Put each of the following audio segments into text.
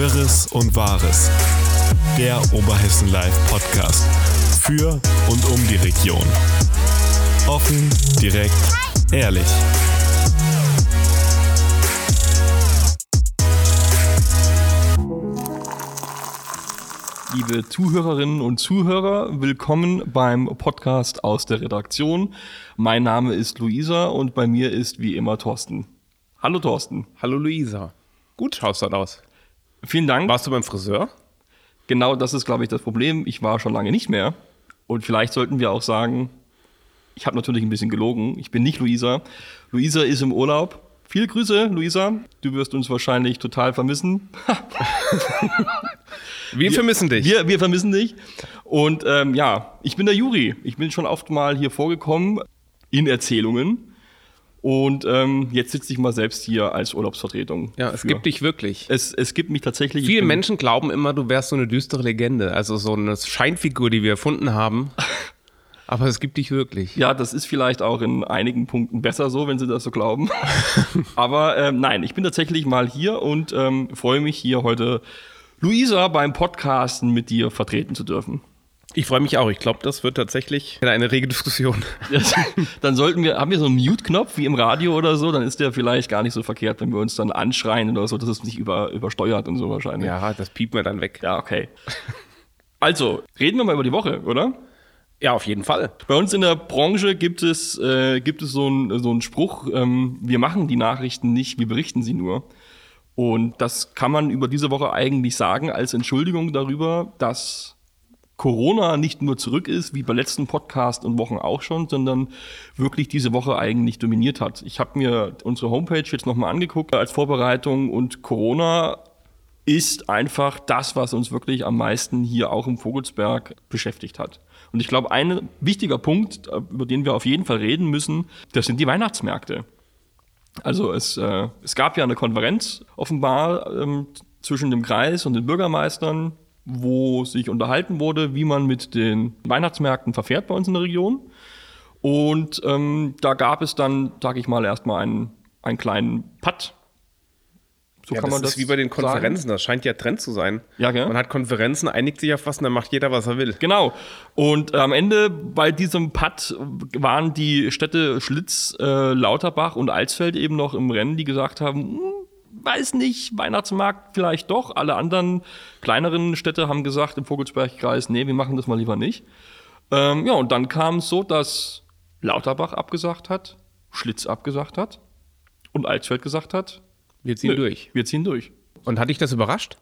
Wirres und Wahres. Der Oberhessen Live Podcast. Für und um die Region. Offen, direkt, ehrlich. Liebe Zuhörerinnen und Zuhörer, willkommen beim Podcast aus der Redaktion. Mein Name ist Luisa und bei mir ist wie immer Thorsten. Hallo Thorsten. Hallo Luisa. Gut schaust du aus. Vielen Dank. Warst du beim Friseur? Genau das ist, glaube ich, das Problem. Ich war schon lange nicht mehr. Und vielleicht sollten wir auch sagen, ich habe natürlich ein bisschen gelogen. Ich bin nicht Luisa. Luisa ist im Urlaub. Viele Grüße, Luisa. Du wirst uns wahrscheinlich total vermissen. wir, vermissen dich. Wir, wir vermissen dich. Und ähm, ja, ich bin der Juri. Ich bin schon oft mal hier vorgekommen in Erzählungen. Und ähm, jetzt sitze ich mal selbst hier als Urlaubsvertretung. Ja, es für. gibt dich wirklich. Es, es gibt mich tatsächlich. Viele Menschen glauben immer, du wärst so eine düstere Legende, also so eine Scheinfigur, die wir erfunden haben. Aber es gibt dich wirklich. Ja, das ist vielleicht auch in einigen Punkten besser so, wenn Sie das so glauben. Aber ähm, nein, ich bin tatsächlich mal hier und ähm, freue mich hier heute Luisa beim Podcasten mit dir vertreten zu dürfen. Ich freue mich auch. Ich glaube, das wird tatsächlich eine rege Diskussion. dann sollten wir, haben wir so einen Mute-Knopf wie im Radio oder so, dann ist der vielleicht gar nicht so verkehrt, wenn wir uns dann anschreien oder so, dass es nicht über, übersteuert und so wahrscheinlich. Ja, das piept mir dann weg. Ja, okay. Also, reden wir mal über die Woche, oder? Ja, auf jeden Fall. Bei uns in der Branche gibt es, äh, gibt es so einen so Spruch, ähm, wir machen die Nachrichten nicht, wir berichten sie nur. Und das kann man über diese Woche eigentlich sagen als Entschuldigung darüber, dass Corona nicht nur zurück ist, wie bei letzten Podcast und Wochen auch schon, sondern wirklich diese Woche eigentlich dominiert hat. Ich habe mir unsere Homepage jetzt nochmal angeguckt als Vorbereitung und Corona ist einfach das, was uns wirklich am meisten hier auch im Vogelsberg beschäftigt hat. Und ich glaube, ein wichtiger Punkt, über den wir auf jeden Fall reden müssen, das sind die Weihnachtsmärkte. Also es, äh, es gab ja eine Konferenz offenbar ähm, zwischen dem Kreis und den Bürgermeistern wo sich unterhalten wurde, wie man mit den Weihnachtsmärkten verfährt bei uns in der Region. Und ähm, da gab es dann, sage ich mal, erstmal einen, einen kleinen Putt. So ja, kann man das, das ist wie bei den Konferenzen, sagen. das scheint ja Trend zu sein. Ja, gell? Man hat Konferenzen, einigt sich auf was und dann macht jeder, was er will. Genau. Und am Ende bei diesem Putt waren die Städte Schlitz, äh, Lauterbach und Alsfeld eben noch im Rennen, die gesagt haben, hm, weiß nicht, Weihnachtsmarkt vielleicht doch. Alle anderen kleineren Städte haben gesagt im Vogelsbergkreis, nee, wir machen das mal lieber nicht. Ähm, ja, und dann kam es so, dass Lauterbach abgesagt hat, Schlitz abgesagt hat und Alsfeld gesagt hat, wir ziehen nö, durch. Wir ziehen durch. Und hat dich das überrascht?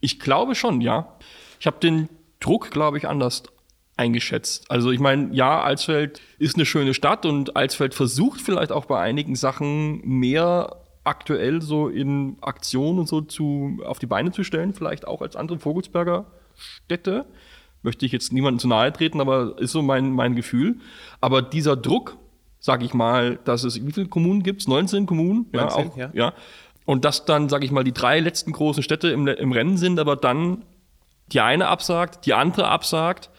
Ich glaube schon, ja. Ich habe den Druck, glaube ich, anders eingeschätzt. Also ich meine, ja, Alsfeld ist eine schöne Stadt und Alsfeld versucht vielleicht auch bei einigen Sachen mehr aktuell so in Aktion und so zu, auf die Beine zu stellen, vielleicht auch als andere Vogelsberger Städte. Möchte ich jetzt niemandem zu nahe treten, aber ist so mein, mein Gefühl. Aber dieser Druck, sage ich mal, dass es, wie viele Kommunen gibt es? 19 Kommunen? 19, ja, auch, ja. ja. Und dass dann, sage ich mal, die drei letzten großen Städte im, im Rennen sind, aber dann die eine absagt, die andere absagt,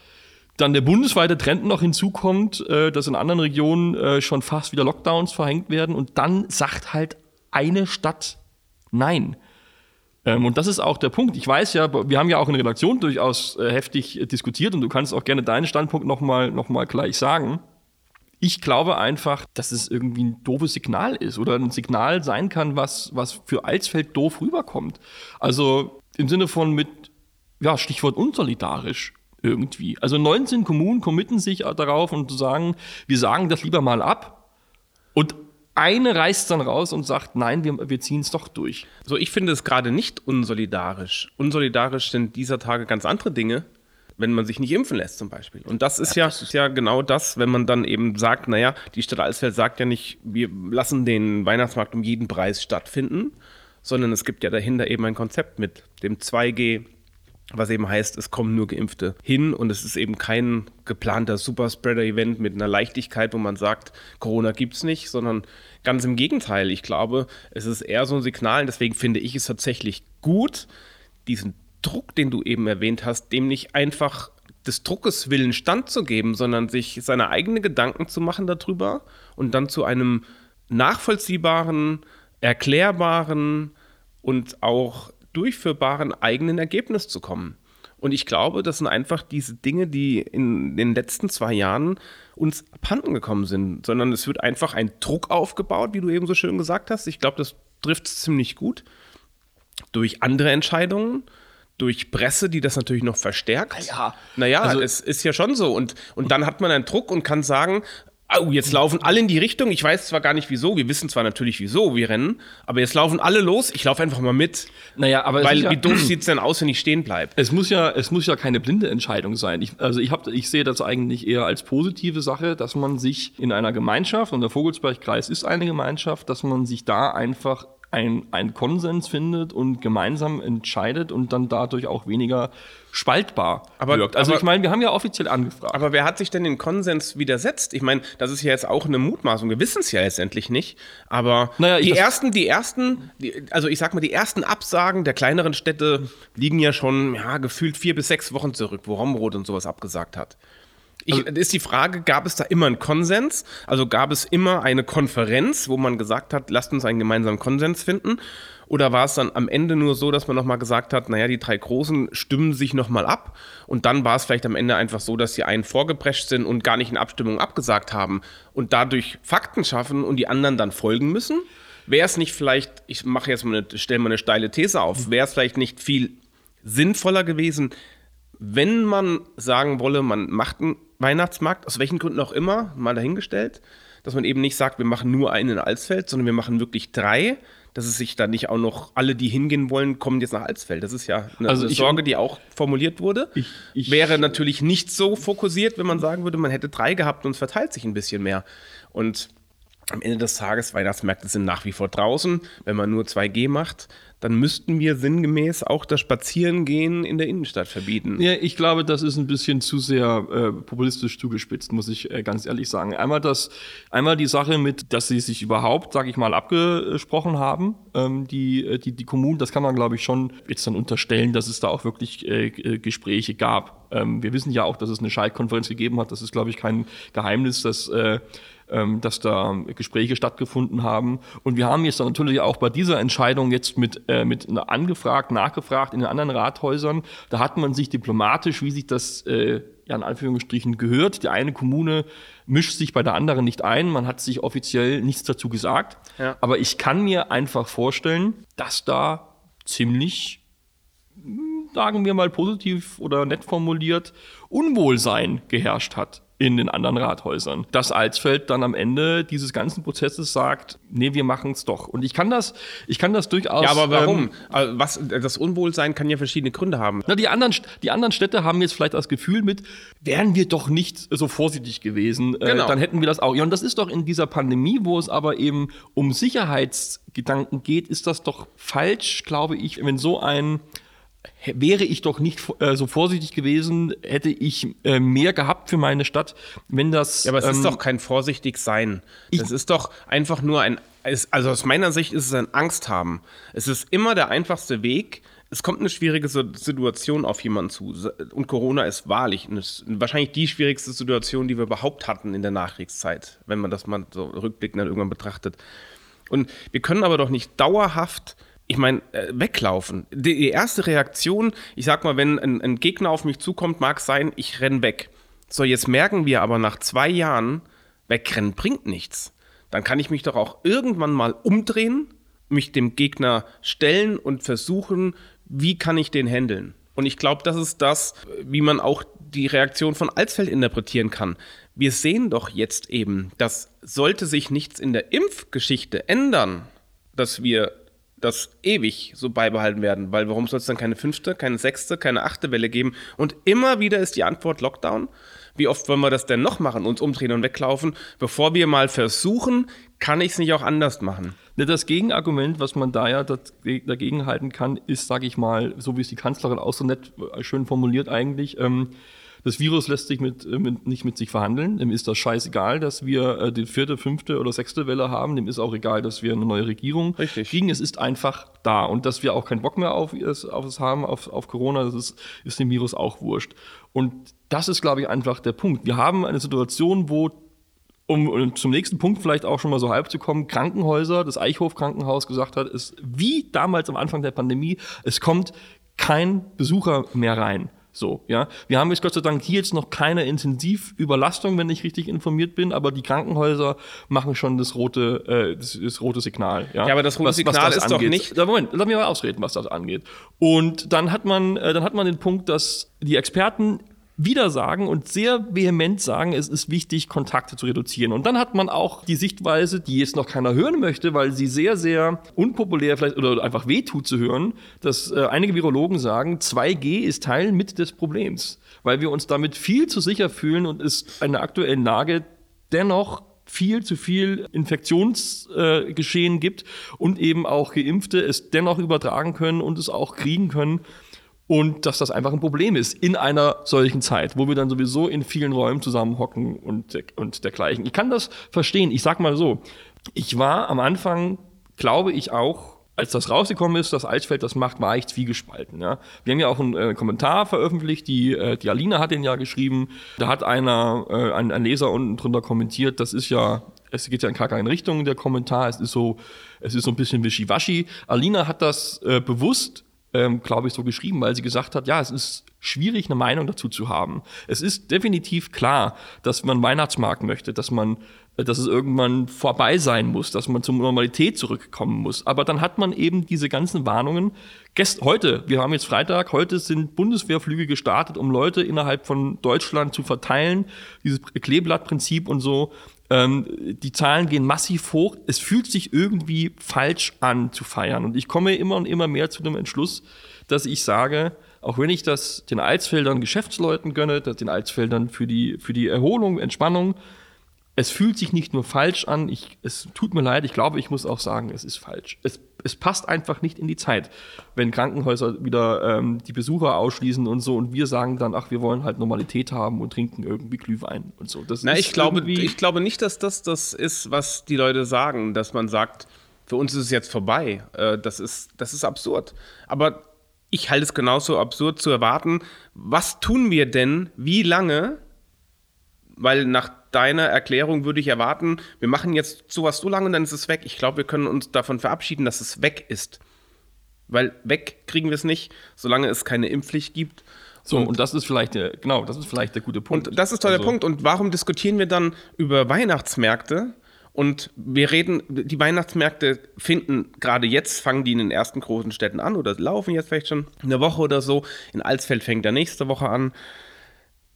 dann der bundesweite Trend noch hinzukommt, äh, dass in anderen Regionen äh, schon fast wieder Lockdowns verhängt werden und dann sagt halt eine Stadt Nein. Ähm, und das ist auch der Punkt. Ich weiß ja, wir haben ja auch in der Redaktion durchaus äh, heftig diskutiert und du kannst auch gerne deinen Standpunkt nochmal noch mal gleich sagen. Ich glaube einfach, dass es irgendwie ein doofes Signal ist oder ein Signal sein kann, was, was für Alsfeld doof rüberkommt. Also im Sinne von mit, ja, Stichwort unsolidarisch irgendwie. Also 19 Kommunen committen sich darauf und sagen, wir sagen das lieber mal ab. Und eine reißt dann raus und sagt, nein, wir, wir ziehen es doch durch. So, ich finde es gerade nicht unsolidarisch. Unsolidarisch sind dieser Tage ganz andere Dinge, wenn man sich nicht impfen lässt zum Beispiel. Und das ist ja, das ist ja genau das, wenn man dann eben sagt, naja, die Stadt Alsfeld sagt ja nicht, wir lassen den Weihnachtsmarkt um jeden Preis stattfinden, sondern es gibt ja dahinter eben ein Konzept mit dem 2G, was eben heißt, es kommen nur Geimpfte hin und es ist eben kein geplanter Superspreader-Event mit einer Leichtigkeit, wo man sagt, Corona gibt es nicht, sondern ganz im Gegenteil. Ich glaube, es ist eher so ein Signal deswegen finde ich es tatsächlich gut, diesen Druck, den du eben erwähnt hast, dem nicht einfach des Druckes willen standzugeben, sondern sich seine eigenen Gedanken zu machen darüber und dann zu einem nachvollziehbaren, erklärbaren und auch durchführbaren eigenen Ergebnis zu kommen. Und ich glaube, das sind einfach diese Dinge, die in den letzten zwei Jahren uns abhanden gekommen sind, sondern es wird einfach ein Druck aufgebaut, wie du eben so schön gesagt hast. Ich glaube, das trifft es ziemlich gut. Durch andere Entscheidungen, durch Presse, die das natürlich noch verstärkt. Ja. Naja, Also- es ist ja schon so. Und, und dann hat man einen Druck und kann sagen, oh, jetzt laufen alle in die Richtung. Ich weiß zwar gar nicht wieso, wir wissen zwar natürlich wieso wir rennen, aber jetzt laufen alle los. Ich laufe einfach mal mit. Naja, aber Weil ja- wie doof sieht es denn aus, wenn ich stehen bleibe? Es muss ja, es muss ja keine blinde Entscheidung sein. Ich, also ich, hab, ich sehe das eigentlich eher als positive Sache, dass man sich in einer Gemeinschaft, und der Vogelsbergkreis ist eine Gemeinschaft, dass man sich da einfach ein, ein Konsens findet und gemeinsam entscheidet und dann dadurch auch weniger spaltbar Aber- wirkt. Also aber- ich meine, wir haben ja offiziell angefragt. Aber wer hat sich denn den Konsens widersetzt? Ich meine, das ist ja jetzt auch eine Mutmaßung. Wir wissen es ja letztendlich nicht. Aber Naja, die ersten, die ersten, die, also ich sag mal, die ersten Absagen der kleineren Städte liegen ja schon ja, gefühlt vier bis sechs Wochen zurück, wo Romrod und sowas abgesagt hat. Ich, Also ist die Frage, gab es da immer einen Konsens? Also gab es immer eine Konferenz, wo man gesagt hat, lasst uns einen gemeinsamen Konsens finden? Oder war es dann am Ende nur so, dass man nochmal gesagt hat, naja, die drei Großen stimmen sich nochmal ab und dann war es vielleicht am Ende einfach so, dass die einen vorgeprescht sind und gar nicht in Abstimmung abgesagt haben und dadurch Fakten schaffen und die anderen dann folgen müssen? Wäre es nicht vielleicht, ich mache jetzt mal eine, stelle mal eine steile These auf, wäre es vielleicht nicht viel sinnvoller gewesen, wenn man sagen wolle, man macht einen Weihnachtsmarkt, aus welchen Gründen auch immer, mal dahingestellt, dass man eben nicht sagt, wir machen nur einen in Alsfeld, sondern wir machen wirklich drei, dass es sich dann nicht auch noch alle, die hingehen wollen, kommen jetzt nach Alsfeld. Das ist ja eine, Also eine ich- Sorge, die auch formuliert wurde. Ich- ich- Wäre natürlich nicht so fokussiert, wenn man sagen würde, man hätte drei gehabt und es verteilt sich ein bisschen mehr. Und am Ende des Tages, Weihnachtsmärkte sind nach wie vor draußen. Wenn man nur 2G macht, dann müssten wir sinngemäß auch das Spazierengehen in der Innenstadt verbieten. Ja, ich glaube, das ist ein bisschen zu sehr äh, populistisch zugespitzt, muss ich äh, ganz ehrlich sagen. Einmal das, einmal die Sache mit, dass sie sich überhaupt, sage ich mal, abgesprochen haben, ähm, die, äh, die, die Kommunen, das kann man, glaube ich, schon jetzt dann unterstellen, dass es da auch wirklich äh, äh, Gespräche gab. Ähm, wir wissen ja auch, dass es eine Schaltkonferenz gegeben hat. Das ist, glaube ich, kein Geheimnis, dass äh, ähm, dass da Gespräche stattgefunden haben. Und wir haben jetzt natürlich auch bei dieser Entscheidung jetzt mit, äh, mit angefragt, nachgefragt in den anderen Rathäusern. Da hat man sich diplomatisch, wie sich das äh, ja in Anführungsstrichen gehört, die eine Kommune mischt sich bei der anderen nicht ein. Man hat sich offiziell nichts dazu gesagt. Ja. Aber ich kann mir einfach vorstellen, dass da ziemlich sagen wir mal positiv oder nett formuliert, Unwohlsein geherrscht hat in den anderen Rathäusern. Dass Alsfeld dann am Ende dieses ganzen Prozesses sagt, nee, wir machen es doch. Und ich kann das, ich kann das durchaus. Ja, aber warum? Ähm, was, das Unwohlsein kann ja verschiedene Gründe haben. na, die, anderen, die anderen Städte haben jetzt vielleicht das Gefühl mit, wären wir doch nicht so vorsichtig gewesen, äh, Genau. dann hätten wir das auch. Ja, und das ist doch in dieser Pandemie, wo es aber eben um Sicherheitsgedanken geht, ist das doch falsch, glaube ich, wenn so ein wäre ich doch nicht äh, so vorsichtig gewesen, hätte ich äh, mehr gehabt für meine Stadt, wenn das. Ja, aber es ist ähm, doch kein vorsichtig sein. Es ist doch einfach nur ein, also aus meiner Sicht ist es ein Angst haben. Es ist immer der einfachste Weg. Es kommt eine schwierige Si- Situation auf jemanden zu. Und Corona ist wahrlich eine, wahrscheinlich die schwierigste Situation, die wir überhaupt hatten in der Nachkriegszeit, wenn man das mal so rückblickend dann irgendwann betrachtet. Und wir können aber doch nicht dauerhaft, ich meine, äh, weglaufen. Die, erste Reaktion, ich sag mal, wenn ein, ein Gegner auf mich zukommt, mag sein, ich renn weg. So, jetzt merken wir aber nach zwei Jahren, wegrennen bringt nichts. Dann kann ich mich doch auch irgendwann mal umdrehen, mich dem Gegner stellen und versuchen, wie kann ich den handeln. Und ich glaube, das ist das, wie man auch die Reaktion von Alsfeld interpretieren kann. Wir sehen doch jetzt eben, dass sollte sich nichts in der Impfgeschichte ändern, dass wir das ewig so beibehalten werden. Weil warum soll es dann keine fünfte, keine sechste, keine achte Welle geben? Und immer wieder ist die Antwort Lockdown. Wie oft wollen wir das denn noch machen, uns umdrehen und weglaufen, bevor wir mal versuchen, kann ich es nicht auch anders machen? Ne, Das Gegenargument, was man da ja dagegen halten kann, ist, sage ich mal, so wie es die Kanzlerin auch so nett äh, schön formuliert eigentlich, ähm, das Virus lässt sich mit, äh, mit, nicht mit sich verhandeln. Dem ist das scheißegal, dass wir äh, die vierte, fünfte oder sechste Welle haben. Dem ist auch egal, dass wir eine neue Regierung Richtig. kriegen. Es ist einfach da. Und dass wir auch keinen Bock mehr auf es, auf es haben, auf, auf Corona, das ist, ist dem Virus auch wurscht. Und das ist, glaube ich, einfach der Punkt. Wir haben eine Situation, wo um, um zum nächsten Punkt vielleicht auch schon mal so halb zu kommen, Krankenhäuser, das Eichhof Krankenhaus gesagt hat, ist wie damals am Anfang der Pandemie, es kommt kein Besucher mehr rein. So, ja. Wir haben jetzt Gott sei Dank hier jetzt noch keine Intensivüberlastung, wenn ich richtig informiert bin, aber die Krankenhäuser machen schon das rote, äh, das, das rote Signal. Ja, Ja, aber das rote was, Signal was das ist doch angeht. nicht- Ja, Moment, lass mich mal ausreden, was das angeht. Und dann hat man, äh, dann hat man den Punkt, dass die Experten wieder sagen und sehr vehement sagen, es ist wichtig, Kontakte zu reduzieren. Und dann hat man auch die Sichtweise, die jetzt noch keiner hören möchte, weil sie sehr, sehr unpopulär vielleicht oder einfach wehtut zu hören, dass äh, einige Virologen sagen, 2G ist Teil mit des Problems, weil wir uns damit viel zu sicher fühlen und es in der aktuellen Lage dennoch viel zu viel Infektionsgeschehen äh, gibt und eben auch Geimpfte es dennoch übertragen können und es auch kriegen können. Und dass das einfach ein Problem ist in einer solchen Zeit, wo wir dann sowieso in vielen Räumen zusammenhocken und, und dergleichen. Ich kann das verstehen. Ich sag mal so, ich war am Anfang, glaube ich auch, als das rausgekommen ist, dass Eichsfeld das macht, war ich zwiegespalten. Ja. Wir haben ja auch einen äh, Kommentar veröffentlicht, die, äh, die Alina hat den ja geschrieben. Da hat einer, äh, ein, ein Leser unten drunter kommentiert, das ist ja, es geht ja in gar keine Richtung, der Kommentar. Es ist so, es ist so ein bisschen wischiwaschi. Alina hat das äh, bewusst ähm, glaube ich, so geschrieben, weil sie gesagt hat, ja, es ist schwierig, eine Meinung dazu zu haben. Es ist definitiv klar, dass man Weihnachtsmarkt möchte, dass man, äh, dass es irgendwann vorbei sein muss, dass man zur Normalität zurückkommen muss. Aber dann hat man eben diese ganzen Warnungen. Gest heute, wir haben jetzt Freitag, heute sind Bundeswehrflüge gestartet, um Leute innerhalb von Deutschland zu verteilen. Dieses Kleeblattprinzip und so. Ähm, die Zahlen gehen massiv hoch. Es fühlt sich irgendwie falsch an zu feiern. Und ich komme immer und immer mehr zu dem Entschluss, dass ich sage, auch wenn ich das den Alsfeldern Geschäftsleuten gönne, das den Alsfeldern für die, für die Erholung, Entspannung, es fühlt sich nicht nur falsch an, ich, es tut mir leid, ich glaube, ich muss auch sagen, es ist falsch. Es, es passt einfach nicht in die Zeit, wenn Krankenhäuser wieder ähm, die Besucher ausschließen und so und wir sagen dann, ach, wir wollen halt Normalität haben und trinken irgendwie Glühwein und so. Das Na, ist ich glaube, ich glaube nicht, dass das das ist, was die Leute sagen, dass man sagt, für uns ist es jetzt vorbei. Äh, Das ist, das ist absurd. Aber ich halte es genauso absurd zu erwarten, was tun wir denn, wie lange, weil nach deiner Erklärung würde ich erwarten, wir machen jetzt sowas so lange und dann ist es weg. Ich glaube, wir können uns davon verabschieden, dass es weg ist. Weil weg kriegen wir es nicht, solange es keine Impfpflicht gibt. so, und, das ist vielleicht der, genau, das ist vielleicht der gute Punkt. Und das ist doch der Also- Punkt. Und warum diskutieren wir dann über Weihnachtsmärkte? Und wir reden, die Weihnachtsmärkte finden gerade jetzt, fangen die in den ersten großen Städten an oder laufen jetzt vielleicht schon eine Woche oder so. In Alsfeld fängt der nächste Woche an.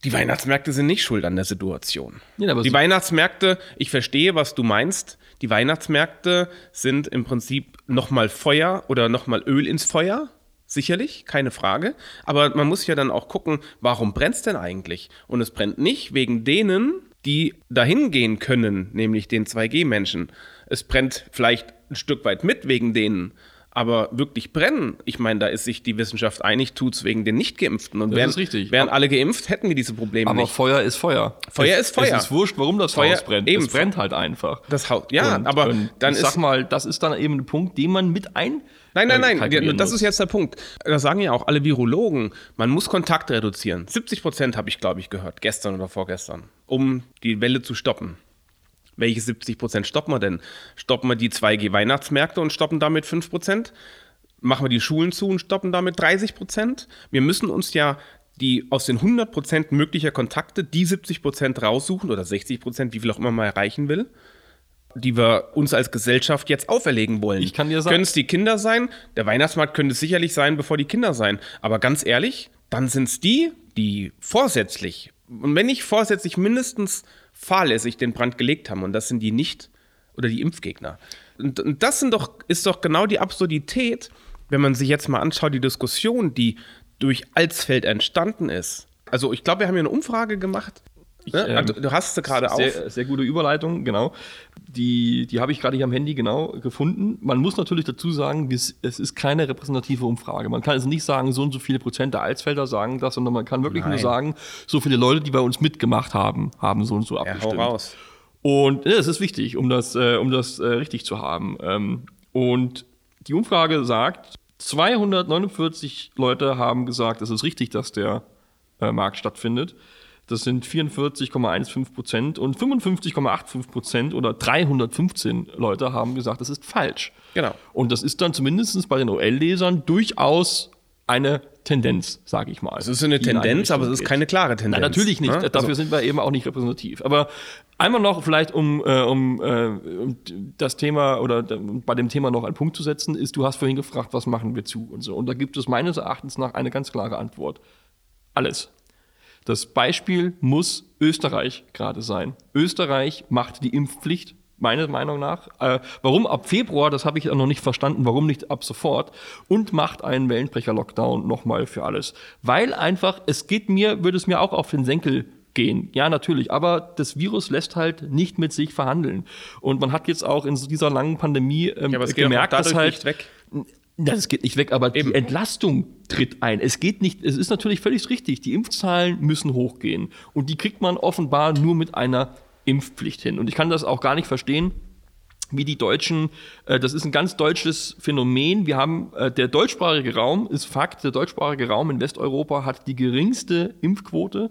Die Weihnachtsmärkte sind nicht schuld an der Situation. Ja, die sie- Weihnachtsmärkte, ich verstehe, was du meinst. Die Weihnachtsmärkte sind im Prinzip nochmal Feuer oder nochmal Öl ins Feuer. Sicherlich, keine Frage. Aber man muss ja dann auch gucken, warum brennt es denn eigentlich? Und es brennt nicht wegen denen, die dahin gehen können, nämlich den 2G-Menschen. Es brennt vielleicht ein Stück weit mit wegen denen. Aber wirklich brennen, ich meine, da ist sich die Wissenschaft einig, tut es wegen den Nicht-Geimpften. Und wären, wären alle geimpft, hätten wir diese Probleme Aber nicht. Feuer ist Feuer. Feuer es, ist Feuer. Es ist wurscht, warum das Feuer- Haus brennt. eben. Es brennt halt einfach. Das Haus, ja, Und- aber und dann ich ist sag mal, das ist dann eben ein Punkt, den man mit ein. Nein, nein, nein, kalkulieren das ist jetzt der Punkt. Das sagen ja auch alle Virologen. Man muss Kontakt reduzieren. 70 Prozent habe ich, glaube ich, gehört, gestern oder vorgestern, um die Welle zu stoppen. Welche 70 Prozent stoppen wir denn? Stoppen wir die 2G-Weihnachtsmärkte und stoppen damit 5 Prozent? Machen wir die Schulen zu und stoppen damit 30 Prozent? Wir müssen uns ja die aus den 100 Prozent möglicher Kontakte die 70 Prozent raussuchen oder 60 Prozent, wie viel auch immer man erreichen will die wir uns als Gesellschaft jetzt auferlegen wollen. Ich kann dir sagen- Können es die Kinder sein? Der Weihnachtsmarkt könnte es sicherlich sein, bevor die Kinder sein. Aber ganz ehrlich, dann sind es die, die vorsätzlich, und wenn nicht vorsätzlich, mindestens fahrlässig den Brand gelegt haben. Und das sind die nicht, oder die Impfgegner. Und, und das sind doch, ist doch genau die Absurdität, wenn man sich jetzt mal anschaut, die Diskussion, die durch Alsfeld entstanden ist. Also ich glaube, wir haben ja eine Umfrage gemacht. Ähm, Also, du hast sie gerade auf. Sehr, sehr gute Überleitung, genau. Die, die habe ich gerade hier am Handy genau gefunden. Man muss natürlich dazu sagen, es ist keine repräsentative Umfrage. Man kann also nicht sagen, so und so viele Prozent der Alsfelder sagen das, sondern man kann wirklich nur Nein. sagen, so viele Leute, die bei uns mitgemacht haben, haben so und so Ja, hau abgestimmt. raus. Und ja, das ist wichtig, um das, äh, um das äh, richtig zu haben. Ähm, und die Umfrage sagt, 249 Leute haben gesagt, es ist richtig, dass der äh, Markt stattfindet. Das sind 44,15 Prozent und 55,85 Prozent oder 315 Leute haben gesagt, das ist falsch. Genau. Und das ist dann zumindest bei den OL-Lesern durchaus eine Tendenz, sage ich mal. Es ist eine Tendenz, aber es ist keine klare Tendenz. Nein, natürlich nicht. ne? Dafür Also, sind wir eben auch nicht repräsentativ. Aber einmal noch vielleicht, um, äh, um, äh, um das Thema oder bei dem Thema noch einen Punkt zu setzen, ist, du hast vorhin gefragt, was machen wir zu und so. Und da gibt es meines Erachtens nach eine ganz klare Antwort. Alles. Das Beispiel muss Österreich gerade sein. Österreich macht die Impfpflicht, meiner Meinung nach. Äh, warum ab Februar, das habe ich noch nicht verstanden, warum nicht ab sofort. Und macht einen Wellenbrecher-Lockdown nochmal für alles. Weil einfach, es geht mir, würde es mir auch auf den Senkel gehen. Ja, natürlich. Aber das Virus lässt halt nicht mit sich verhandeln. Und man hat jetzt auch in dieser langen Pandemie ähm, Ja, aber es geht gemerkt, dass halt nicht weg. Das geht nicht weg, aber Eben. die Entlastung tritt ein. Es geht nicht, es ist natürlich völlig richtig, die Impfzahlen müssen hochgehen. Und die kriegt man offenbar nur mit einer Impfpflicht hin. Und ich kann das auch gar nicht verstehen, wie die Deutschen, äh, das ist ein ganz deutsches Phänomen. Wir haben, äh, der deutschsprachige Raum ist Fakt, der deutschsprachige Raum in Westeuropa hat die geringste Impfquote.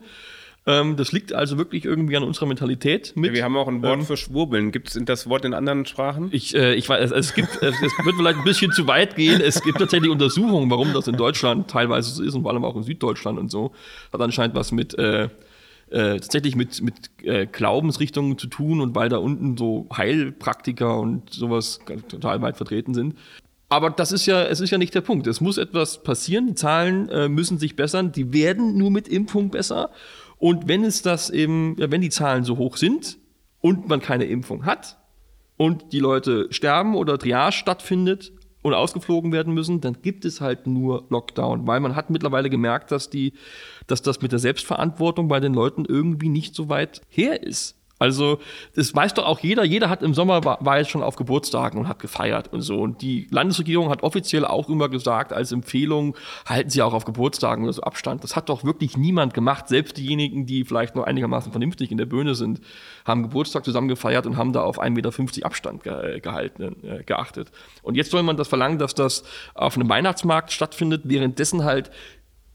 Ähm, das liegt also wirklich irgendwie an unserer Mentalität mit. Wir haben auch ein Wort Ähm, für Schwurbeln. Gibt es das Wort in anderen Sprachen? ich, äh, ich weiß, es gibt, es, es wird vielleicht ein bisschen zu weit gehen. Es gibt tatsächlich Untersuchungen, warum das in Deutschland teilweise so ist und vor allem auch in Süddeutschland und so. Hat anscheinend was mit, äh, äh, tatsächlich mit, mit äh, Glaubensrichtungen zu tun und weil da unten so Heilpraktiker und sowas total weit vertreten sind. Aber das ist ja, es ist ja nicht der Punkt. Es muss etwas passieren. Die Zahlen äh, müssen sich bessern. Die werden nur mit Impfung besser. Und wenn es das eben, ja, wenn die Zahlen so hoch sind und man keine Impfung hat, und die Leute sterben oder Triage stattfindet und ausgeflogen werden müssen, dann gibt es halt nur Lockdown, weil man hat mittlerweile gemerkt, dass die, dass das mit der Selbstverantwortung bei den Leuten irgendwie nicht so weit her ist. Also, das weiß doch auch jeder. Jeder hat im Sommer war, war jetzt schon auf Geburtstagen und hat gefeiert und so. Und die Landesregierung hat offiziell auch immer gesagt, als Empfehlung, halten Sie auch auf Geburtstagen oder so Abstand. Das hat doch wirklich niemand gemacht. Selbst diejenigen, die vielleicht nur einigermaßen vernünftig in der Bühne sind, haben Geburtstag zusammen gefeiert und haben da auf 1,50 Meter Abstand ge gehalten, äh, geachtet. Und jetzt soll man das verlangen, dass das auf einem Weihnachtsmarkt stattfindet, währenddessen halt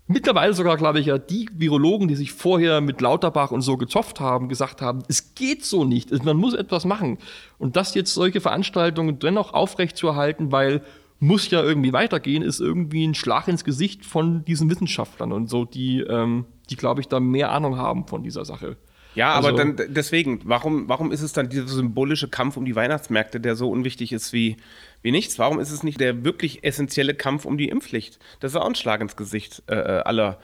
mittlerweile sogar, glaube ich, ja, die Virologen, die sich vorher mit Lauterbach und so gezopft haben, gesagt haben, es geht so nicht, man muss etwas machen. Und das jetzt solche Veranstaltungen dennoch aufrechtzuerhalten, weil muss ja irgendwie weitergehen, ist irgendwie ein Schlag ins Gesicht von diesen Wissenschaftlern und so, die, ähm, die glaube ich, da mehr Ahnung haben von dieser Sache. Ja, aber Also- dann d- deswegen, warum, warum ist es dann dieser symbolische Kampf um die Weihnachtsmärkte, der so unwichtig ist wie, wie nichts? Warum ist es nicht der wirklich essentielle Kampf um die Impfpflicht? Das ist auch ein Schlag ins Gesicht äh, äh, aller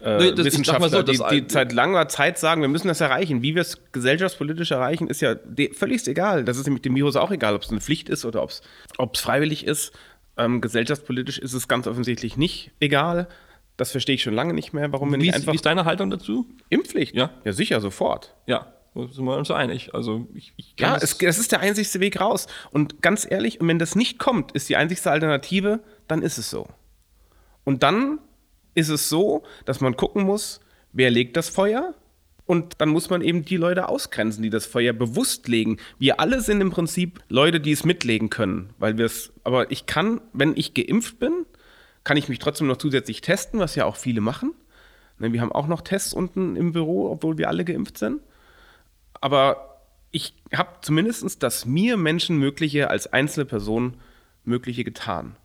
äh, das- Wissenschaftler, so, die, die seit langer Zeit sagen, wir müssen das erreichen. Wie wir es gesellschaftspolitisch erreichen, ist ja völlig egal. Das ist nämlich dem Virus auch egal, ob es eine Pflicht ist oder ob es freiwillig ist. Ähm, gesellschaftspolitisch ist es ganz offensichtlich nicht egal. Das verstehe ich schon lange nicht mehr, warum wir Wie nicht ist, einfach wie ist deine Haltung dazu? Impfpflicht. Ja. ja, sicher, sofort. Ja, sind wir uns einig. Also ich, ich Ja, das- es, das ist der einzigste Weg raus. Und ganz ehrlich, und wenn das nicht kommt, ist die einzigste Alternative, dann ist es so. Und dann ist es so, dass man gucken muss, wer legt das Feuer? Und dann muss man eben die Leute ausgrenzen, die das Feuer bewusst legen. Wir alle sind im Prinzip Leute, die es mitlegen können, weil wir es. Aber ich kann, wenn ich geimpft bin, kann ich mich trotzdem noch zusätzlich testen, was ja auch viele machen. Ne, Wir haben auch noch Tests unten im Büro, obwohl wir alle geimpft sind. Aber ich habe zumindest das mir Menschen Mögliche als einzelne Person Mögliche getan.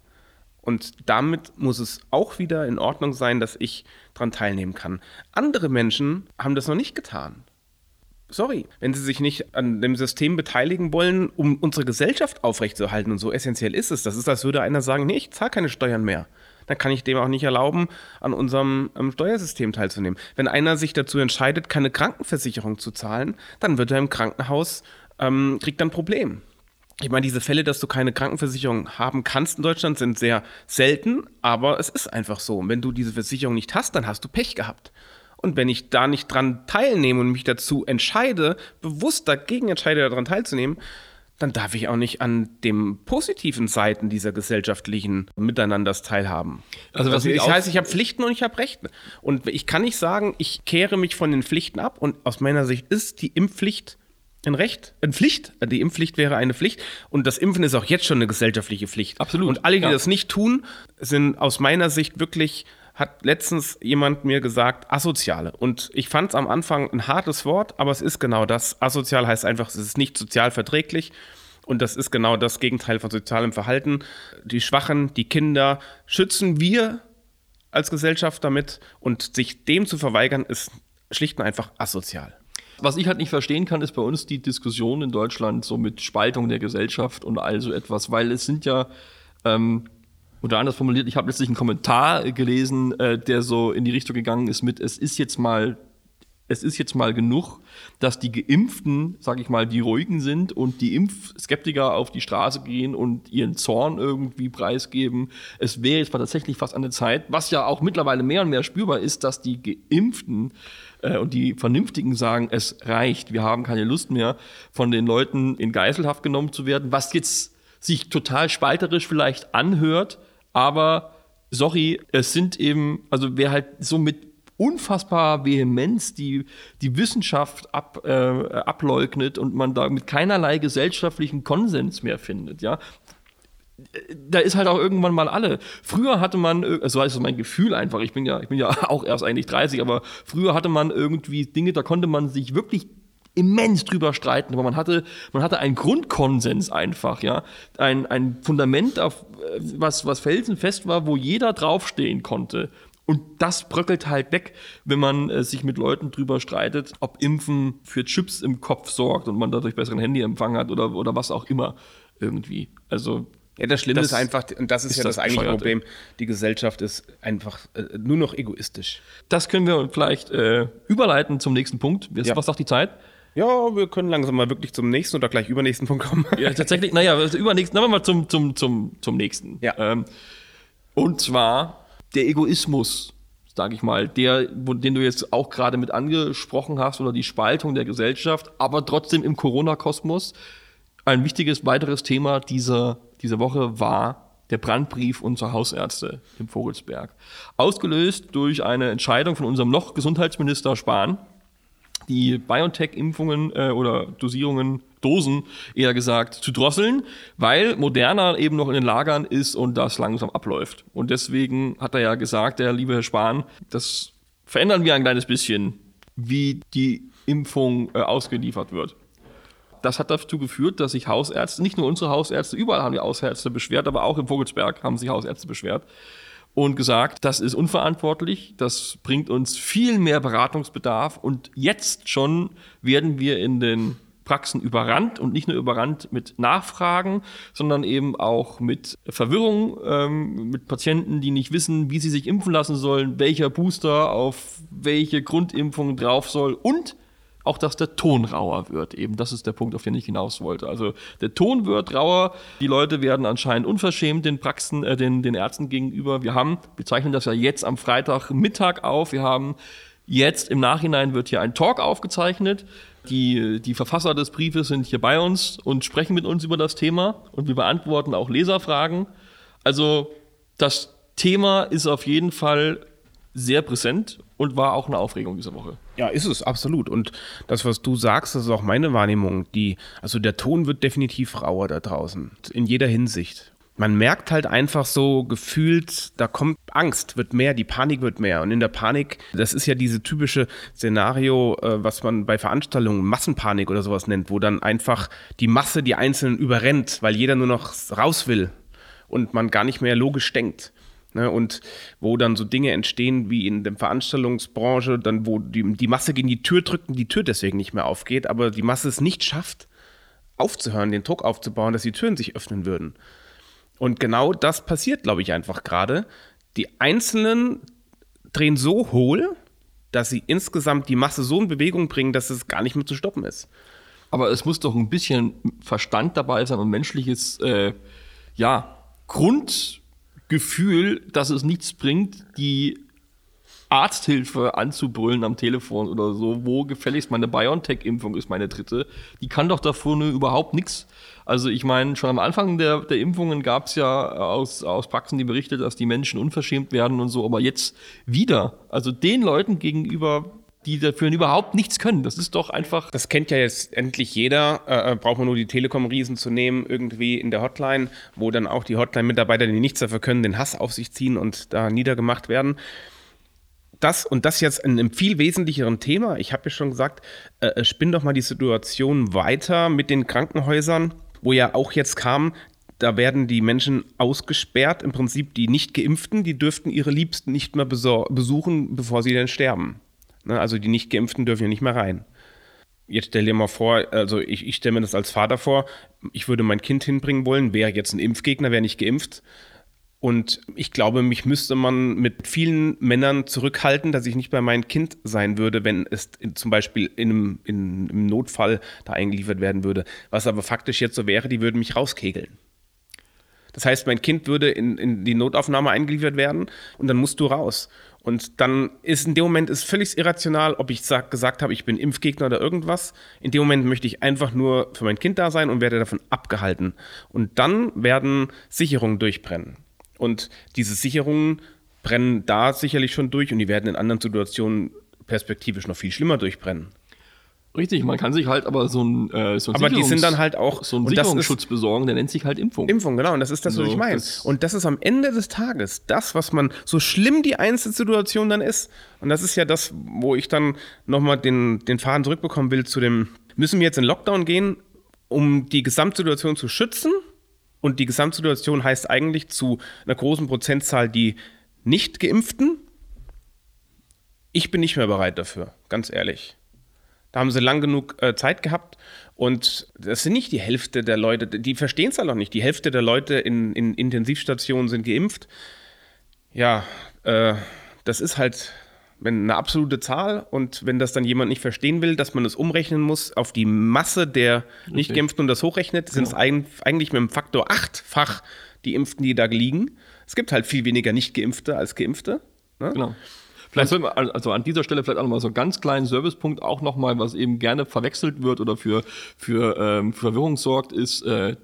Und damit muss es auch wieder in Ordnung sein, dass ich daran teilnehmen kann. Andere Menschen haben das noch nicht getan. Sorry, wenn sie sich nicht an dem System beteiligen wollen, um unsere Gesellschaft aufrechtzuerhalten und so essentiell ist es. Das ist, als würde einer sagen, nee, ich zahle keine Steuern mehr. Dann kann ich dem auch nicht erlauben, an unserem ähm, Steuersystem teilzunehmen. Wenn einer sich dazu entscheidet, keine Krankenversicherung zu zahlen, dann wird er im Krankenhaus, ähm, kriegt dann ein Problem. Ich meine, diese Fälle, dass du keine Krankenversicherung haben kannst in Deutschland, sind sehr selten, aber es ist einfach so. Und wenn du diese Versicherung nicht hast, dann hast du Pech gehabt. Und wenn ich da nicht dran teilnehme und mich dazu entscheide, bewusst dagegen entscheide, daran teilzunehmen, dann darf ich auch nicht an den positiven Seiten dieser gesellschaftlichen Miteinanders teilhaben. Also was Also, auch- heißt, ich habe Pflichten und ich habe Rechte. Und ich kann nicht sagen, ich kehre mich von den Pflichten ab. Und aus meiner Sicht ist die Impfpflicht ein Recht, eine Pflicht. Die Impfpflicht wäre eine Pflicht. Und das Impfen ist auch jetzt schon eine gesellschaftliche Pflicht. Absolut, Und alle, die ja. das nicht tun, sind aus meiner Sicht wirklich hat letztens jemand mir gesagt, asoziale. Und ich fand es am Anfang ein hartes Wort, aber es ist genau das. Asozial heißt einfach, es ist nicht sozial verträglich. Und das ist genau das Gegenteil von sozialem Verhalten. Die Schwachen, die Kinder schützen wir als Gesellschaft damit. Und sich dem zu verweigern, ist schlicht und einfach asozial. Was ich halt nicht verstehen kann, ist bei uns die Diskussion in Deutschland so mit Spaltung der Gesellschaft und all so etwas, weil es sind ja, ähm, oder anders formuliert, ich habe letztlich einen Kommentar gelesen, äh, der so in die Richtung gegangen ist mit, es ist jetzt mal es ist jetzt mal genug, dass die Geimpften, sag ich mal, die Ruhigen sind und die Impfskeptiker auf die Straße gehen und ihren Zorn irgendwie preisgeben. Es wäre jetzt mal tatsächlich fast an der Zeit, was ja auch mittlerweile mehr und mehr spürbar ist, dass die Geimpften äh, und die Vernünftigen sagen, es reicht, wir haben keine Lust mehr, von den Leuten in Geiselhaft genommen zu werden, was jetzt sich total spalterisch vielleicht anhört, aber sorry, es sind eben, also wer halt so mit unfassbarer Vehemenz die, die Wissenschaft ab, äh, ableugnet und man da mit keinerlei gesellschaftlichen Konsens mehr findet, ja. Da ist halt auch irgendwann mal alle. Früher hatte man, so also ist mein Gefühl einfach, ich bin ja, ich bin ja auch erst eigentlich 30, aber früher hatte man irgendwie Dinge, da konnte man sich wirklich immens drüber streiten, aber man hatte, man hatte einen Grundkonsens einfach, ja, ein, ein Fundament, auf äh, was, was felsenfest war, wo jeder draufstehen konnte. Und das bröckelt halt weg, wenn man äh, sich mit Leuten drüber streitet, ob Impfen für Chips im Kopf sorgt und man dadurch besseren Handyempfang hat oder, oder was auch immer irgendwie. Also ja, das Schlimme das ist einfach, und das ist, ist ja das, das eigentliche Problem, die Gesellschaft ist einfach äh, nur noch egoistisch. Das können wir vielleicht äh, überleiten zum nächsten Punkt. Was, ja. was sagt die Zeit? Ja, wir können langsam mal wirklich zum nächsten oder gleich übernächsten Punkt kommen. Ja, tatsächlich, naja, also übernächsten, dann wir mal zum, zum, zum, zum nächsten. Ja. Ähm, und zwar der Egoismus, sage ich mal, der, den du jetzt auch gerade mit angesprochen hast, oder die Spaltung der Gesellschaft, aber trotzdem im Corona-Kosmos. Ein wichtiges weiteres Thema dieser, dieser Woche war der Brandbrief unserer Hausärzte im Vogelsberg. Ausgelöst durch eine Entscheidung von unserem noch Gesundheitsminister Spahn, die BioNTech-Impfungen äh, oder Dosierungen, Dosen eher gesagt, zu drosseln, weil Moderna eben noch in den Lagern ist und das langsam abläuft. Und deswegen hat er ja gesagt, der liebe Herr Spahn, das verändern wir ein kleines bisschen, wie die Impfung äh, ausgeliefert wird. Das hat dazu geführt, dass sich Hausärzte, nicht nur unsere Hausärzte, überall haben die Hausärzte beschwert, aber auch im Vogelsberg haben sich Hausärzte beschwert und gesagt, das ist unverantwortlich, das bringt uns viel mehr Beratungsbedarf. Und jetzt schon werden wir in den Praxen überrannt und nicht nur überrannt mit Nachfragen, sondern eben auch mit Verwirrung, ähm, mit Patienten, die nicht wissen, wie sie sich impfen lassen sollen, welcher Booster auf welche Grundimpfung drauf soll und auch, dass der Ton rauer wird. Eben, das ist der Punkt, auf den ich hinaus wollte. Also der Ton wird rauer. Die Leute werden anscheinend unverschämt den Praxen, äh, den, den Ärzten gegenüber. Wir haben, wir zeichnen das ja jetzt am Freitagmittag auf. Wir haben jetzt im Nachhinein wird hier ein Talk aufgezeichnet. Die, die Verfasser des Briefes sind hier bei uns und sprechen mit uns über das Thema und wir beantworten auch Leserfragen. Also das Thema ist auf jeden Fall sehr präsent und war auch eine Aufregung diese Woche. Ja, ist es, absolut. Und das, was du sagst, das ist auch meine Wahrnehmung. Die, also der Ton wird definitiv rauer da draußen. In jeder Hinsicht. Man merkt halt einfach so gefühlt, da kommt Angst, wird mehr, die Panik wird mehr. Und in der Panik, das ist ja diese typische Szenario, äh, was man bei Veranstaltungen Massenpanik oder sowas nennt, wo dann einfach die Masse die Einzelnen überrennt, weil jeder nur noch raus will und man gar nicht mehr logisch denkt. Ne, und wo dann so Dinge entstehen wie in der Veranstaltungsbranche, dann wo die, die Masse gegen die Tür drückt und die Tür deswegen nicht mehr aufgeht, aber die Masse es nicht schafft, aufzuhören, den Druck aufzubauen, dass die Türen sich öffnen würden. Und genau das passiert, glaube ich, einfach gerade. Die Einzelnen drehen so hohl, dass sie insgesamt die Masse so in Bewegung bringen, dass es gar nicht mehr zu stoppen ist. Aber es muss doch ein bisschen Verstand dabei sein und menschliches, äh, ja, Grund Gefühl, dass es nichts bringt, die Arzthilfe anzubrüllen am Telefon oder so, wo gefälligst meine BioNTech-Impfung ist, meine dritte, die kann doch davor nur überhaupt nichts. Also ich meine, schon am Anfang der, der Impfungen gab es ja aus, aus Praxen die Berichte, dass die Menschen unverschämt werden und so, aber jetzt wieder, also den Leuten gegenüber die dafür überhaupt nichts können. Das ist doch einfach. Das kennt ja jetzt endlich jeder. Äh, äh braucht man nur die Telekom-Riesen zu nehmen, irgendwie in der Hotline, wo dann auch die Hotline-Mitarbeiter, die nichts dafür können, den Hass auf sich ziehen und da niedergemacht werden. Das und das jetzt in einem viel wesentlicheren Thema. Ich habe ja schon gesagt, äh, äh, spinn doch mal die Situation weiter mit den Krankenhäusern, wo ja auch jetzt kam, da werden die Menschen ausgesperrt, im Prinzip die nicht geimpften, die dürften ihre Liebsten nicht mehr besuchen, bevor sie dann sterben. Ne, also die nicht geimpften dürfen ja nicht mehr rein. Jetzt stell dir mal vor, also ich, ich stelle mir das als Vater vor, ich würde mein Kind hinbringen wollen, wäre jetzt ein Impfgegner, wäre nicht geimpft. Und ich glaube, mich müsste man mit vielen Männern zurückhalten, dass ich nicht bei meinem Kind sein würde, wenn es in, zum Beispiel in einem, in, im Notfall da eingeliefert werden würde. Was aber faktisch jetzt so wäre, die würden mich rauskegeln. Das heißt, mein Kind würde in, in die Notaufnahme eingeliefert werden und dann musst du raus. Und dann ist in dem Moment ist völlig irrational, ob ich sag, gesagt habe, ich bin Impfgegner oder irgendwas. In dem Moment möchte ich einfach nur für mein Kind da sein und werde davon abgehalten. Und dann werden Sicherungen durchbrennen. Und diese Sicherungen brennen da sicherlich schon durch und die werden in anderen Situationen perspektivisch noch viel schlimmer durchbrennen. Richtig, man kann sich halt aber so ein, äh, so ein aber die sind dann halt auch so einen Sicherungsschutz ist, besorgen, der nennt sich halt Impfung. Impfung, genau, und das ist das, was ich meine. Und das ist am Ende des Tages das, was man, so schlimm die Einzelsituation dann ist, und das ist ja das, wo ich dann nochmal den, den Faden zurückbekommen will zu dem, müssen wir jetzt in Lockdown gehen, um die Gesamtsituation zu schützen? Und die Gesamtsituation heißt eigentlich zu einer großen Prozentzahl die nicht geimpften. Ich bin nicht mehr bereit dafür, ganz ehrlich. Da haben sie lang genug äh, Zeit gehabt. Und das sind nicht die Hälfte der Leute, die verstehen es halt auch nicht. Die Hälfte der Leute in, in Intensivstationen sind geimpft. Ja, äh, das ist halt eine absolute Zahl und wenn das dann jemand nicht verstehen will, dass man es umrechnen muss auf die Masse der nicht geimpften und das hochrechnet, sind es genau. eigentlich mit dem Faktor achtfach die Impften, die da liegen. Es gibt halt viel weniger nicht geimpfte als geimpfte. Ne? Genau. Vielleicht soll man also an dieser Stelle vielleicht auch nochmal so einen ganz kleinen Servicepunkt auch nochmal, was eben gerne verwechselt wird oder für, für, ähm, für Verwirrung sorgt, ist, äh,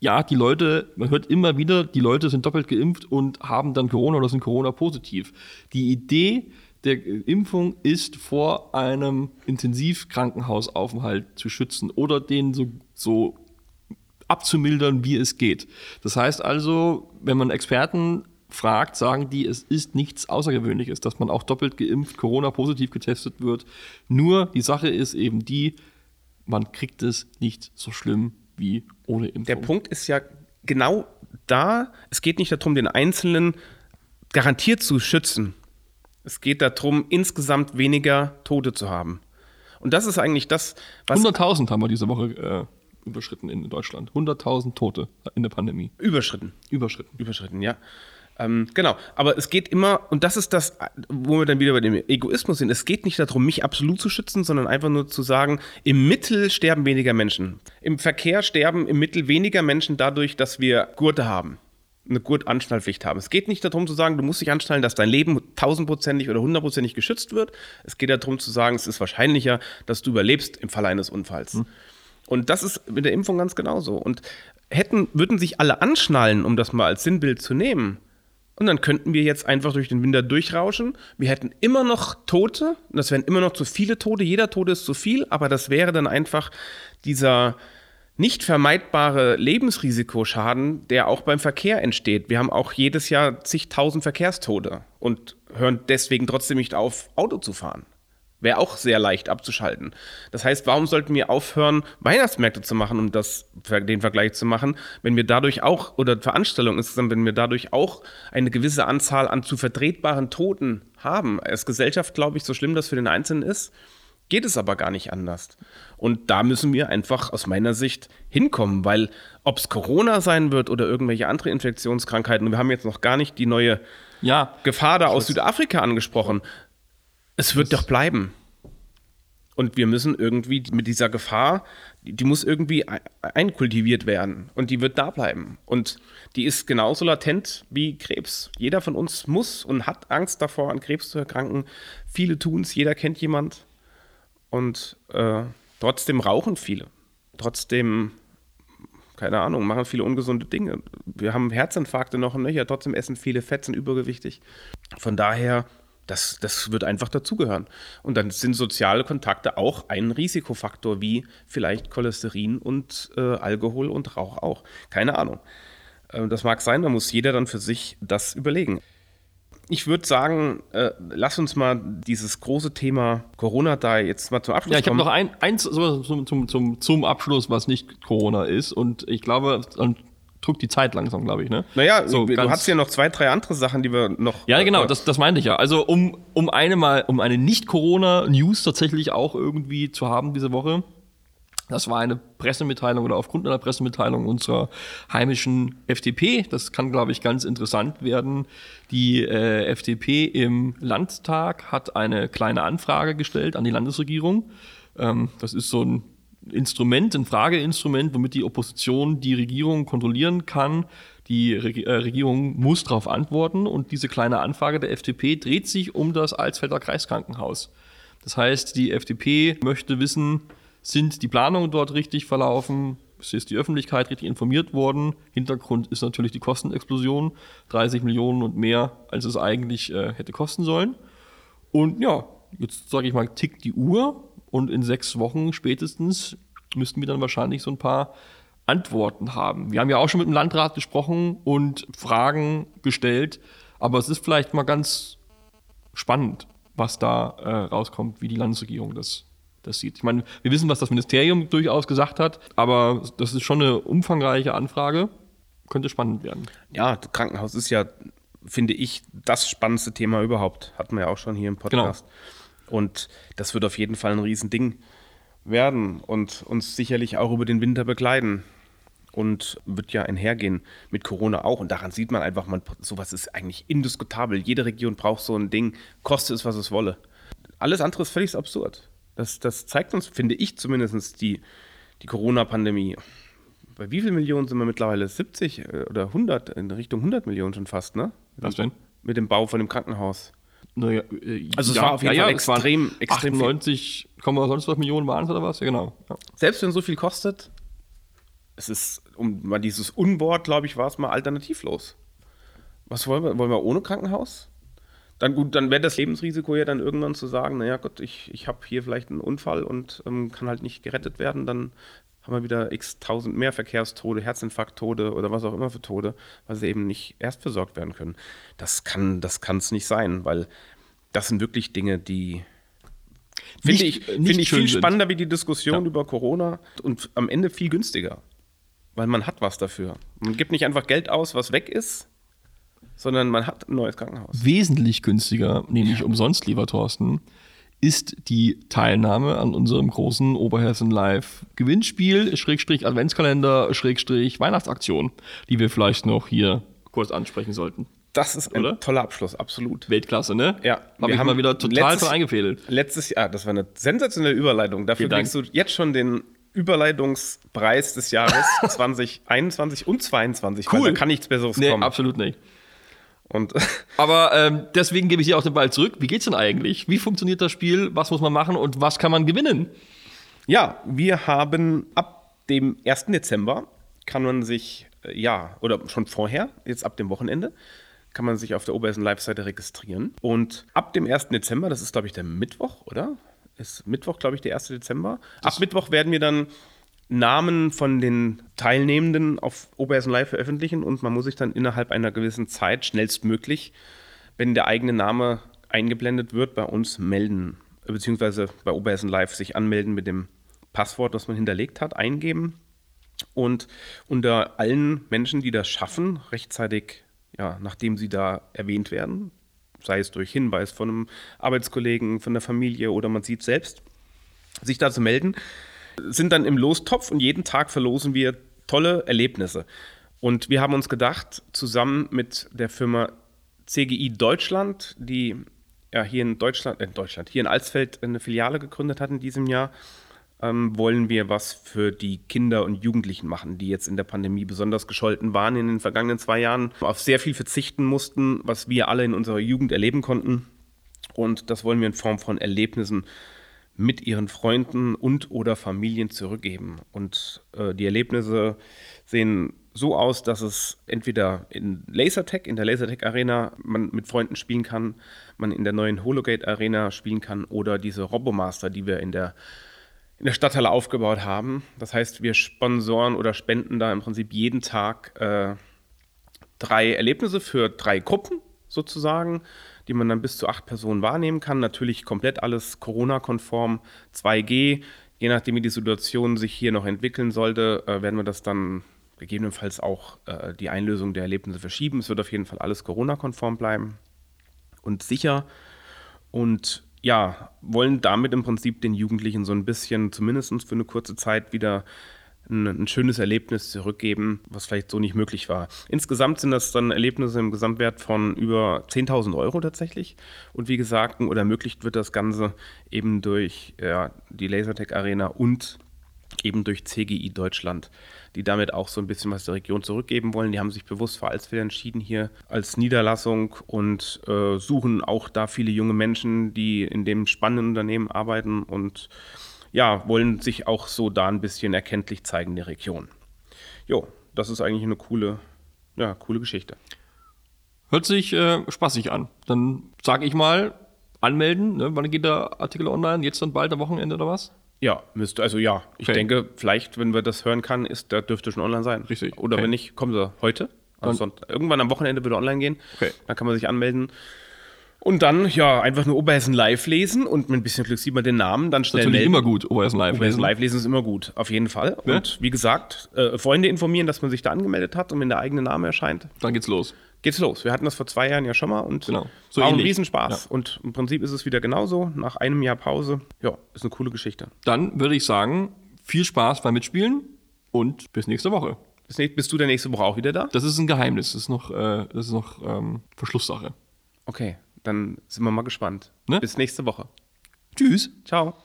ja, die Leute, man hört immer wieder, die Leute sind doppelt geimpft und haben dann Corona oder sind Corona positiv. Die Idee der Impfung ist vor einem Intensivkrankenhausaufenthalt zu schützen oder den so, so abzumildern, wie es geht. Das heißt also, wenn man Experten fragt, sagen die, es ist nichts Außergewöhnliches, dass man auch doppelt geimpft, Corona-positiv getestet wird. Nur die Sache ist eben die, man kriegt es nicht so schlimm wie ohne Impfung. Der Punkt ist ja genau da, es geht nicht darum, den Einzelnen garantiert zu schützen. Es geht darum, insgesamt weniger Tote zu haben. Und das ist eigentlich das, was. 100.000 haben wir diese Woche äh, überschritten in Deutschland. 100.000 Tote in der Pandemie. Überschritten. Überschritten. Überschritten, ja. Ähm, genau, aber es geht immer, und das ist das, wo wir dann wieder bei dem Egoismus sind, es geht nicht darum, mich absolut zu schützen, sondern einfach nur zu sagen, im Mittel sterben weniger Menschen. Im Verkehr sterben im Mittel weniger Menschen dadurch, dass wir Gurte haben eine gute Anschnallpflicht haben. Es geht nicht darum zu sagen, du musst dich anschnallen, dass dein Leben tausendprozentig oder hundertprozentig geschützt wird. Es geht darum zu sagen, es ist wahrscheinlicher, dass du überlebst im Falle eines Unfalls. Hm. Und das ist mit der Impfung ganz genauso. Und hätten, würden sich alle anschnallen, um das mal als Sinnbild zu nehmen, und dann könnten wir jetzt einfach durch den Winter durchrauschen. Wir hätten immer noch Tote. Das wären immer noch zu viele Tote. Jeder Tote ist zu viel. Aber das wäre dann einfach dieser nicht vermeidbare Lebensrisikoschaden, der auch beim Verkehr entsteht. Wir haben auch jedes Jahr zigtausend Verkehrstote und hören deswegen trotzdem nicht auf, Auto zu fahren. Wäre auch sehr leicht abzuschalten. Das heißt, warum sollten wir aufhören, Weihnachtsmärkte zu machen, um das, den Vergleich zu machen, wenn wir dadurch auch, oder Veranstaltungen insgesamt, wenn wir dadurch auch eine gewisse Anzahl an zu vertretbaren Toten haben. Als Gesellschaft, glaube ich, so schlimm das für den Einzelnen ist, geht es aber gar nicht anders. Und da müssen wir einfach aus meiner Sicht hinkommen, weil ob es Corona sein wird oder irgendwelche andere Infektionskrankheiten, wir haben jetzt noch gar nicht die neue ja, Gefahr da aus Südafrika angesprochen, es wird doch bleiben. Und wir müssen irgendwie mit dieser Gefahr, die, die, muss irgendwie einkultiviert werden und die wird da bleiben. Und die ist genauso latent wie Krebs. Jeder von uns muss und hat Angst davor, an Krebs zu erkranken. Viele tun es, jeder kennt jemand. Und äh, trotzdem rauchen viele. Trotzdem, keine Ahnung, machen viele ungesunde Dinge. Wir haben Herzinfarkte noch und nöcher, trotzdem essen viele Fett, sind übergewichtig. Von daher Das, das wird einfach dazugehören. Und dann sind soziale Kontakte auch ein Risikofaktor, wie vielleicht Cholesterin und äh, Alkohol und Rauch auch. Keine Ahnung. Äh, das mag sein, da muss jeder dann für sich das überlegen. Ich würde sagen, äh, lass uns mal dieses große Thema Corona da jetzt mal zum Abschluss Ja, ich habe kommen. noch ein, eins zum, zum, zum, zum Abschluss, was nicht Corona ist. Und ich glaube, druckt die Zeit langsam, glaube ich. Ne? Naja, So, du hast ja noch zwei, drei andere Sachen, die wir noch. Ja, genau, äh, das, das meinte ich ja. Also um, um eine mal, um eine Nicht-Corona-News tatsächlich auch irgendwie zu haben diese Woche. Das war eine Pressemitteilung oder aufgrund einer Pressemitteilung unserer heimischen FDP. Das kann, glaube ich, ganz interessant werden. Die äh, FDP im Landtag hat eine kleine Anfrage gestellt an die Landesregierung. Ähm, das ist so ein Instrument, ein Frageinstrument, womit die Opposition die Regierung kontrollieren kann. Die äh, Regierung muss darauf antworten und diese kleine Anfrage der FDP dreht sich um das Alsfelder Kreiskrankenhaus. Das heißt, die FDP möchte wissen, sind die Planungen dort richtig verlaufen? Ist die Öffentlichkeit richtig informiert worden? Hintergrund ist natürlich die Kostenexplosion, 30 Millionen und mehr, als es eigentlich äh, hätte kosten sollen. Und ja, jetzt sage ich mal, tickt die Uhr und in sechs Wochen spätestens müssten wir dann wahrscheinlich so ein paar Antworten haben. Wir haben ja auch schon mit dem Landrat gesprochen und Fragen gestellt, aber es ist vielleicht mal ganz spannend, was da äh, rauskommt, wie die Landesregierung das, das sieht. Ich meine, wir wissen, was das Ministerium durchaus gesagt hat, aber das ist schon eine umfangreiche Anfrage. Könnte spannend werden. Ja, das Krankenhaus ist ja, finde ich, das spannendste Thema überhaupt. Hatten wir ja auch schon hier im Podcast. Und das wird auf jeden Fall ein Riesending werden und uns sicherlich auch über den Winter begleiten. Und wird ja einhergehen mit Corona auch. Und daran sieht man einfach, man, sowas ist eigentlich indiskutabel. Jede Region braucht so ein Ding, koste es, was es wolle. Alles andere ist völlig absurd. Das, das zeigt uns, finde ich zumindest, die, die Corona-Pandemie. Bei wie vielen Millionen sind wir mittlerweile? 70 äh, oder 100? In Richtung 100 Millionen schon fast, ne? Was denn? Mit dem Bau von dem Krankenhaus. Naja, äh, Also es war auf jeden Fall es waren extrem- extrem viel. 98, Komma sonst was Millionen waren es oder was? Ja, genau. Ja. Selbst wenn so viel kostet, es ist, um mal dieses Unwort, glaube ich, war es mal alternativlos. Was wollen wir? Wollen wir ohne Krankenhaus? Dann gut, dann wäre das Lebensrisiko ja dann irgendwann zu sagen, naja Gott, ich, ich habe hier vielleicht einen Unfall und ähm, kann halt nicht gerettet werden, dann haben wir wieder x tausend mehr Verkehrstode, Herzinfarkttode oder was auch immer für Tode, weil sie eben nicht erst versorgt werden können. Das kann das es nicht sein, weil das sind wirklich Dinge, die finde ich, nicht finde ich viel sind. spannender wie die Diskussion Ja. über Corona und am Ende viel günstiger, weil man hat was dafür. Man gibt nicht einfach Geld aus, was weg ist, sondern man hat ein neues Krankenhaus. Wesentlich günstiger, nämlich umsonst, lieber Thorsten, ist die Teilnahme an unserem großen Oberhessen Live Gewinnspiel, Schrägstrich Adventskalender, Schrägstrich Weihnachtsaktion, die wir vielleicht noch hier kurz ansprechen sollten. Das ist ein Oder? toller Abschluss, absolut. Weltklasse, ne? Ja, Habe wir ich haben mal wieder total letztes- eingefädelt. Letztes Jahr, das war eine sensationelle Überleitung. Dafür kriegst du jetzt schon den Überleitungspreis des Jahres 2021 und 2022. weil Cool. Da kann nichts Besseres Nee, kommen. absolut nicht. Und Aber ähm, deswegen gebe ich dir auch den Ball zurück. Wie geht's denn eigentlich? Wie funktioniert das Spiel? Was muss man machen und was kann man gewinnen? Ja, wir haben ab dem 1. Dezember kann man sich, äh, ja, oder schon vorher, jetzt ab dem Wochenende, kann man sich auf der Oberhessen Live-Seite registrieren. Und ab dem 1. Dezember, das ist glaube ich der Mittwoch, oder? Ist Mittwoch, glaube ich, der 1. Dezember. ab Mittwoch werden wir dann Namen von den Teilnehmenden auf Oberhessen Live veröffentlichen und man muss sich dann innerhalb einer gewissen Zeit schnellstmöglich, wenn der eigene Name eingeblendet wird, bei uns melden, beziehungsweise bei Oberhessen Live sich anmelden mit dem Passwort, das man hinterlegt hat, eingeben und unter allen Menschen, die das schaffen, rechtzeitig, ja, nachdem sie da erwähnt werden, sei es durch Hinweis von einem Arbeitskollegen, von der Familie oder man sieht selbst, sich da zu melden, sind dann im Lostopf und jeden Tag verlosen wir tolle Erlebnisse. Und wir haben uns gedacht, zusammen mit der Firma CGI Deutschland, die ja hier in Deutschland, äh, Deutschland, hier in Alsfeld eine Filiale gegründet hat in diesem Jahr, ähm, wollen wir was für die Kinder und Jugendlichen machen, die jetzt in der Pandemie besonders gescholten waren in den vergangenen zwei Jahren, auf sehr viel verzichten mussten, was wir alle in unserer Jugend erleben konnten. Und das wollen wir in Form von Erlebnissen mit ihren Freunden und oder Familien zurückgeben. Und äh, die Erlebnisse sehen so aus, dass es entweder in Lasertech, in der Lasertech Arena, man mit Freunden spielen kann, man in der neuen Hologate Arena spielen kann oder diese Robomaster, die wir in der, in der Stadthalle aufgebaut haben. Das heißt, wir sponsoren oder spenden da im Prinzip jeden Tag äh, drei Erlebnisse für drei Gruppen sozusagen, die man dann bis zu acht Personen wahrnehmen kann. Natürlich komplett alles Corona-konform, 2G. Je nachdem, wie die Situation sich hier noch entwickeln sollte, äh, werden wir das dann gegebenenfalls auch äh, die Einlösung der Erlebnisse verschieben. Es wird auf jeden Fall alles Corona-konform bleiben und sicher. Und ja, wollen damit im Prinzip den Jugendlichen so ein bisschen, zumindest für eine kurze Zeit, wieder ein, ein, schönes Erlebnis zurückgeben, was vielleicht so nicht möglich war. Insgesamt sind das dann Erlebnisse im Gesamtwert von über 10.000 Euro tatsächlich. Und wie gesagt, oder ermöglicht wird das Ganze eben durch ja, die Lasertech Arena und eben durch CGI Deutschland, die damit auch so ein bisschen was der Region zurückgeben wollen. Die haben sich bewusst für Alsfeld entschieden hier als Niederlassung und äh, suchen auch da viele junge Menschen, die in dem spannenden Unternehmen arbeiten und ja, wollen sich auch so da ein bisschen erkenntlich zeigen in der Region. Jo, das ist eigentlich eine coole, ja, coole Geschichte. Hört sich äh, spaßig an. Dann sage ich mal, anmelden. Ne? Wann geht der Artikel online? Jetzt dann bald am Wochenende oder was? Ja, müsste, also ja. Ich okay. denke, vielleicht, wenn wir das hören kann, ist, da dürfte schon online sein. Richtig. Oder okay. wenn nicht, kommen sie heute. Also irgendwann am Wochenende würde online gehen. Okay. Dann kann man sich anmelden. Und dann, ja, einfach nur Oberhessen live lesen und mit ein bisschen Glück sieht man den Namen, dann schnell Natürlich melden. immer gut, Oberhessen live Oberhessen lesen. live lesen ist immer gut, auf jeden Fall. Ja? Und wie gesagt, äh, Freunde informieren, dass man sich da angemeldet hat und wenn der eigene Name erscheint. Dann geht's los geht's los. Wir hatten das vor zwei Jahren ja schon mal und genau. so war ein Riesenspaß. Ja. Und im Prinzip ist es wieder genauso. Nach einem Jahr Pause, ja, ist eine coole Geschichte. Dann würde ich sagen, viel Spaß beim Mitspielen und bis nächste Woche. Bis nächste, bist du der nächste Woche auch wieder da? Das ist ein Geheimnis. Das ist noch, äh, das ist noch ähm, Verschlusssache. Okay, dann sind wir mal gespannt. Ne? Bis nächste Woche. Tschüss. Ciao.